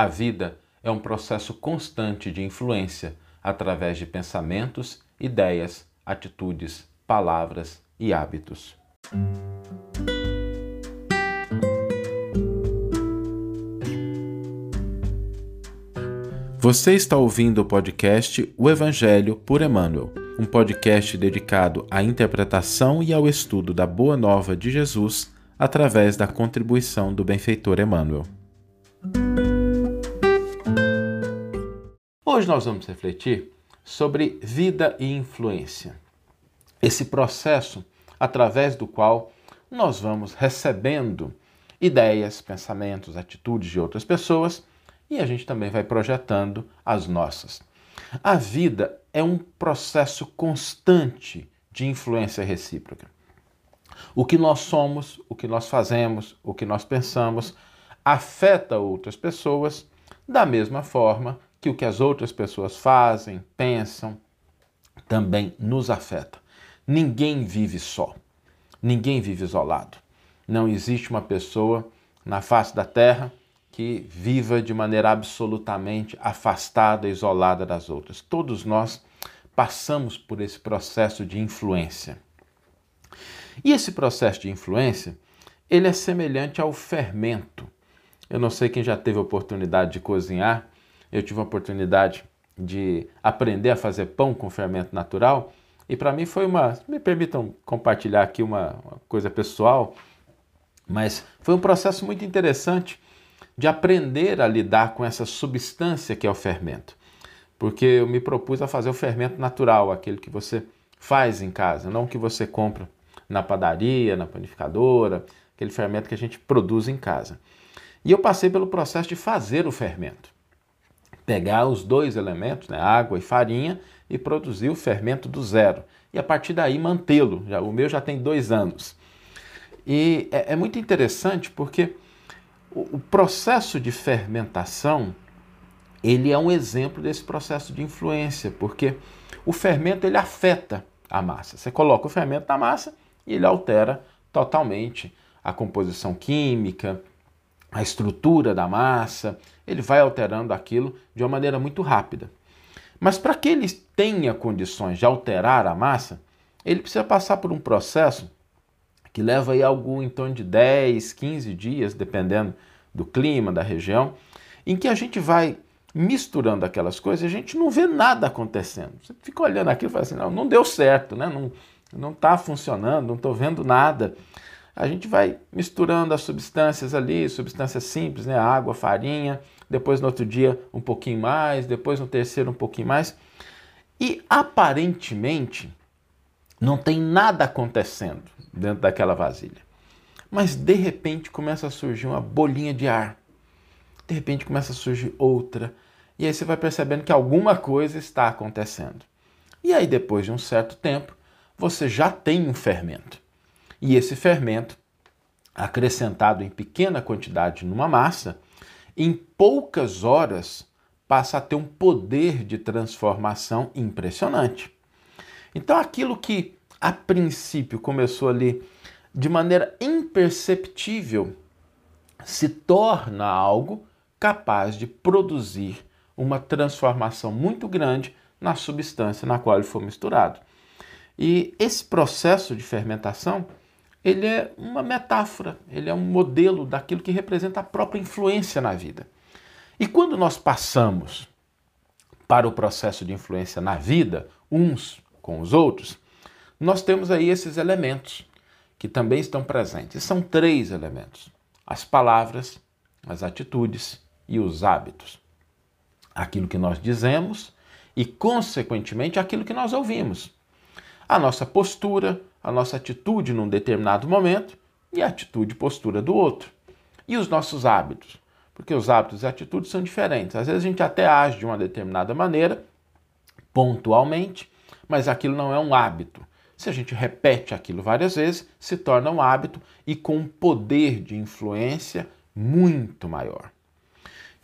A vida é um processo constante de influência através de pensamentos, ideias, atitudes, palavras e hábitos. Você está ouvindo o podcast O Evangelho por Emmanuel, um podcast dedicado à interpretação e ao estudo da Boa Nova de Jesus através da contribuição do benfeitor Emmanuel. Hoje nós vamos refletir sobre vida e influência. Esse processo através do qual nós vamos recebendo ideias, pensamentos, atitudes de outras pessoas e a gente também vai projetando as nossas. A vida é um processo constante de influência recíproca. O que nós somos, o que nós fazemos, o que nós pensamos afeta outras pessoas da mesma forma que o que as outras pessoas fazem, pensam, também nos afeta. Ninguém vive só. Ninguém vive isolado. Não existe uma pessoa na face da terra que viva de maneira absolutamente afastada, isolada das outras. Todos nós passamos por esse processo de influência. E esse processo de influência, ele é semelhante ao fermento. Eu não sei quem já teve oportunidade de cozinhar, eu tive a oportunidade de aprender a fazer pão com fermento natural, e para mim foi uma, me permitam compartilhar aqui uma, uma coisa pessoal, mas foi um processo muito interessante de aprender a lidar com essa substância que é o fermento. Porque eu me propus a fazer o fermento natural, aquele que você faz em casa, não que você compra na padaria, na panificadora, aquele fermento que a gente produz em casa. E eu passei pelo processo de fazer o fermento. Pegar os dois elementos, né, água e farinha, e produzir o fermento do zero. E a partir daí mantê-lo. O meu já tem dois anos. E é, é muito interessante porque o, processo de fermentação ele é um exemplo desse processo de influência, porque o fermento ele afeta a massa. Você coloca o fermento na massa e ele altera totalmente a composição química, a estrutura da massa, ele vai alterando aquilo de uma maneira muito rápida. Mas para que ele tenha condições de alterar a massa, ele precisa passar por um processo que leva aí algo em torno de 10, 15 dias, dependendo do clima, da região, em que a gente vai misturando aquelas coisas a gente não vê nada acontecendo. Você fica olhando aquilo e fala assim, não, não deu certo, né? não está funcionando, não estou vendo nada. A gente vai misturando as substâncias ali, substâncias simples, né? água, farinha, depois no outro dia um pouquinho mais, depois no terceiro um pouquinho mais. E aparentemente não tem nada acontecendo dentro daquela vasilha. Mas de repente começa a surgir uma bolinha de ar. De repente começa a surgir outra. E aí você vai percebendo que alguma coisa está acontecendo. E aí depois de um certo tempo, você já tem um fermento. E esse fermento, acrescentado em pequena quantidade numa massa, em poucas horas passa a ter um poder de transformação impressionante. Então aquilo que a princípio começou ali de maneira imperceptível, se torna algo capaz de produzir uma transformação muito grande na substância na qual ele foi misturado. E esse processo de fermentação, ele é uma metáfora, ele é um modelo daquilo que representa a própria influência na vida. E quando nós passamos para o processo de influência na vida, uns com os outros, nós temos aí esses elementos que também estão presentes. São três elementos: as palavras, as atitudes e os hábitos. Aquilo que nós dizemos e, consequentemente, aquilo que nós ouvimos. A nossa postura, a nossa atitude num determinado momento e a atitude e postura do outro. E os nossos hábitos, porque os hábitos e atitudes são diferentes. Às vezes a gente até age de uma determinada maneira, pontualmente, mas aquilo não é um hábito. Se a gente repete aquilo várias vezes, se torna um hábito e com um poder de influência muito maior.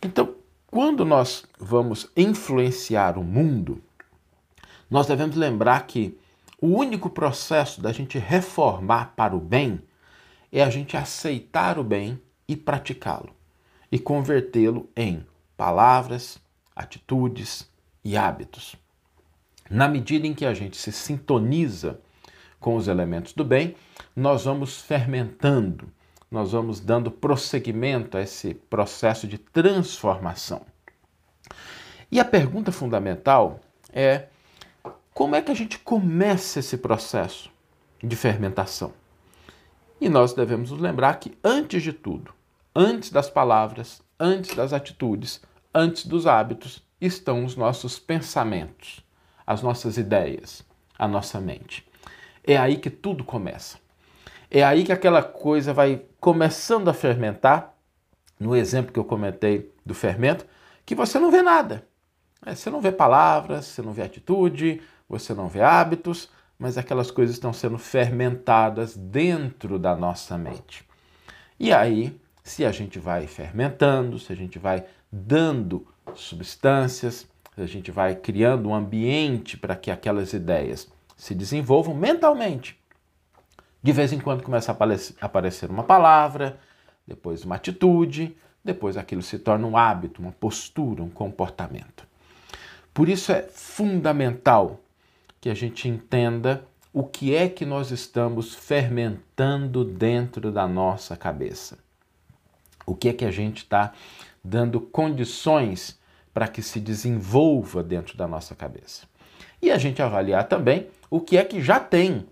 Então, quando nós vamos influenciar o mundo, nós devemos lembrar que o único processo da gente reformar para o bem é a gente aceitar o bem e praticá-lo e convertê-lo em palavras, atitudes e hábitos. Na medida em que a gente se sintoniza com os elementos do bem, nós vamos fermentando, nós vamos dando prosseguimento a esse processo de transformação. E a pergunta fundamental é: como é que a gente começa esse processo de fermentação? E nós devemos nos lembrar que, antes de tudo, antes das palavras, antes das atitudes, antes dos hábitos, estão os nossos pensamentos, as nossas ideias, a nossa mente. É aí que tudo começa. É aí que aquela coisa vai começando a fermentar. No exemplo que eu comentei do fermento, que você não vê nada. É, você não vê palavras, você não vê atitude, você não vê hábitos, mas aquelas coisas estão sendo fermentadas dentro da nossa mente. E aí, se a gente vai fermentando, se a gente vai dando substâncias, se a gente vai criando um ambiente para que aquelas ideias se desenvolvam mentalmente. De vez em quando começa a aparecer uma palavra, depois uma atitude, depois aquilo se torna um hábito, uma postura, um comportamento. Por isso é fundamental que a gente entenda o que é que nós estamos fermentando dentro da nossa cabeça. O que é que a gente está dando condições para que se desenvolva dentro da nossa cabeça. E a gente avaliar também o que é que já tem,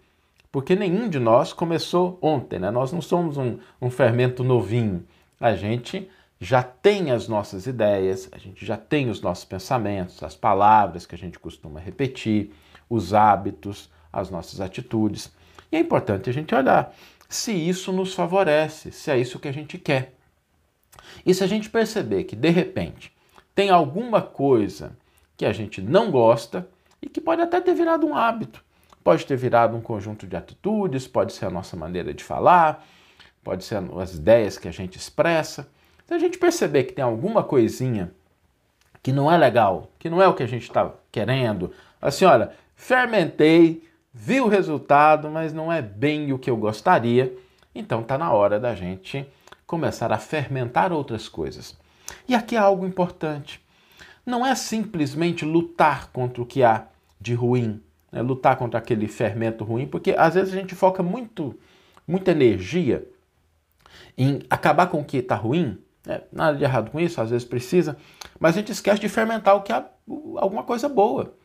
porque nenhum de nós começou ontem, né? Nós não somos um, um fermento novinho. A gente já tem as nossas ideias, a gente já tem os nossos pensamentos, as palavras que a gente costuma repetir, os hábitos, as nossas atitudes. E é importante a gente olhar se isso nos favorece, se é isso que a gente quer. E se a gente perceber que de repente tem alguma coisa que a gente não gosta e que pode até ter virado um hábito, pode ter virado um conjunto de atitudes, pode ser a nossa maneira de falar, pode ser as ideias que a gente expressa. Se a gente perceber que tem alguma coisinha que não é legal, que não é o que a gente está querendo, assim, olha, fermentei, vi o resultado, mas não é bem o que eu gostaria, então está na hora da gente começar a fermentar outras coisas. E aqui há algo importante. Não é simplesmente lutar contra o que há de ruim, né? lutar contra aquele fermento ruim, porque às vezes a gente foca muito, muita energia em acabar com o que está ruim. Né? Nada de errado com isso, às vezes precisa, mas a gente esquece de fermentar o que há alguma coisa boa.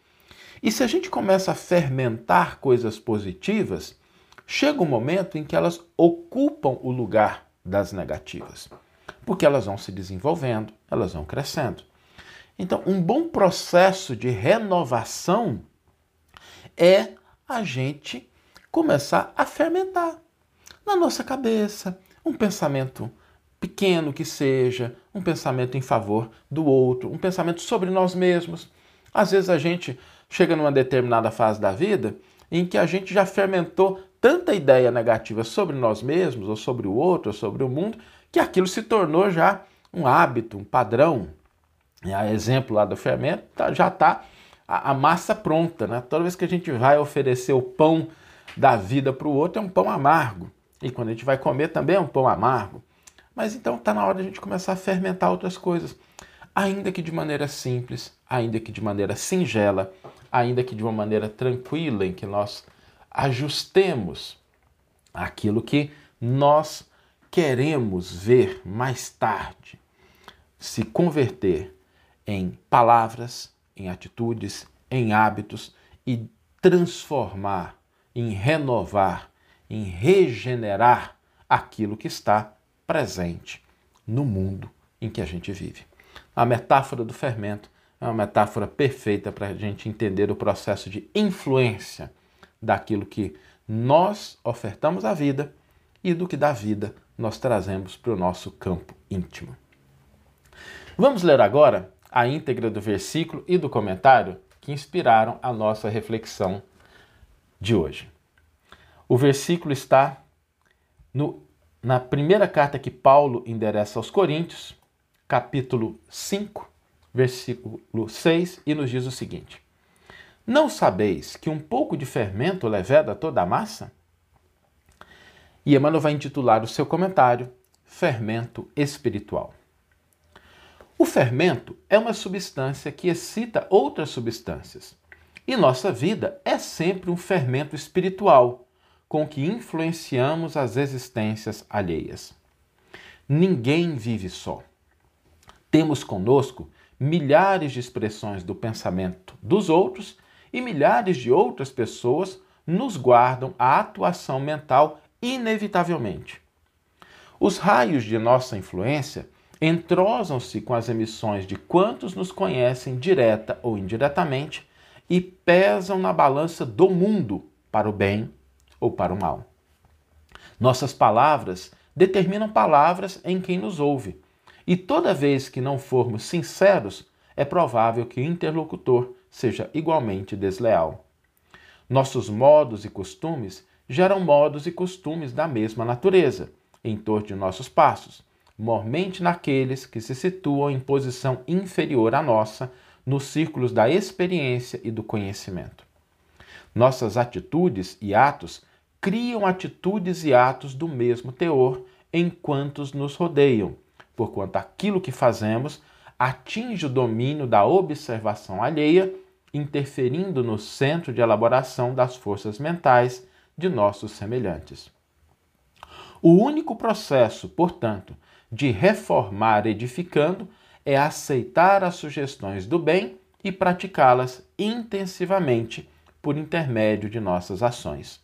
E se a gente começa a fermentar coisas positivas, chega um momento em que elas ocupam o lugar das negativas, porque elas vão se desenvolvendo, elas vão crescendo. Então, um bom processo de renovação é a gente começar a fermentar na nossa cabeça um pensamento pequeno que seja, um pensamento em favor do outro, um pensamento sobre nós mesmos. Às vezes a gente chega numa determinada fase da vida em que a gente já fermentou tanta ideia negativa sobre nós mesmos, ou sobre o outro, ou sobre o mundo, que aquilo se tornou já um hábito, um padrão. A exemplo lá do fermento, tá, já está a, a, massa pronta. Né? Toda vez que a gente vai oferecer o pão da vida para o outro, é um pão amargo. E quando a gente vai comer também é um pão amargo. Mas então está na hora de a gente começar a fermentar outras coisas. Ainda que de maneira simples, ainda que de maneira singela, ainda que de uma maneira tranquila, em que nós ajustemos aquilo que nós queremos ver mais tarde se converter em palavras, em atitudes, em hábitos e transformar, em renovar, em regenerar aquilo que está presente no mundo em que a gente vive. A metáfora do fermento é uma metáfora perfeita para a gente entender o processo de influência daquilo que nós ofertamos à vida e do que da vida nós trazemos para o nosso campo íntimo. Vamos ler agora a íntegra do versículo e do comentário que inspiraram a nossa reflexão de hoje. O versículo está no, na primeira carta que Paulo endereça aos Coríntios, capítulo 5, versículo 6, e nos diz o seguinte: não sabeis que um pouco de fermento leveda toda a massa? E Emmanuel vai intitular o seu comentário Fermento Espiritual. O fermento é uma substância que excita outras substâncias. E nossa vida é sempre um fermento espiritual com que influenciamos as existências alheias. Ninguém vive só. Temos conosco milhares de expressões do pensamento dos outros e milhares de outras pessoas nos guardam a atuação mental inevitavelmente. Os raios de nossa influência entrosam-se com as emissões de quantos nos conhecem direta ou indiretamente e pesam na balança do mundo para o bem ou para o mal. Nossas palavras determinam palavras em quem nos ouve, e toda vez que não formos sinceros, é provável que o interlocutor seja igualmente desleal. Nossos modos e costumes geram modos e costumes da mesma natureza em torno de nossos passos, mormente naqueles que se situam em posição inferior à nossa nos círculos da experiência e do conhecimento. Nossas atitudes e atos criam atitudes e atos do mesmo teor enquanto nos rodeiam, porquanto aquilo que fazemos atinge o domínio da observação alheia, interferindo no centro de elaboração das forças mentais de nossos semelhantes. O único processo, portanto, de reformar edificando é aceitar as sugestões do bem e praticá-las intensivamente por intermédio de nossas ações.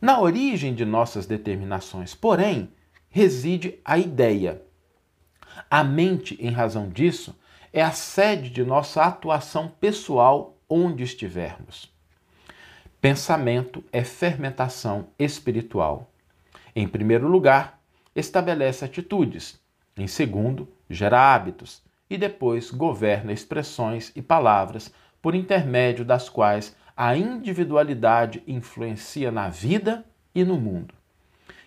Na origem de nossas determinações, porém, reside a ideia. A mente, em razão disso, é a sede de nossa atuação pessoal onde estivermos. Pensamento é fermentação espiritual. Em primeiro lugar, estabelece atitudes. Em segundo, gera hábitos. E depois governa expressões e palavras por intermédio das quais a individualidade influencia na vida e no mundo.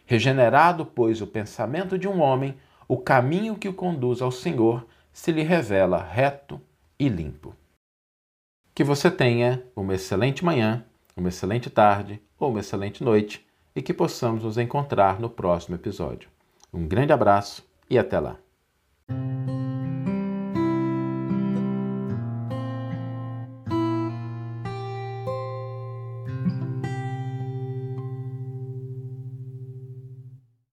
Regenerado, pois, o pensamento de um homem, o caminho que o conduz ao Senhor se lhe revela reto e limpo. Que você tenha uma excelente manhã, uma excelente tarde ou uma excelente noite e que possamos nos encontrar no próximo episódio. Um grande abraço e até lá!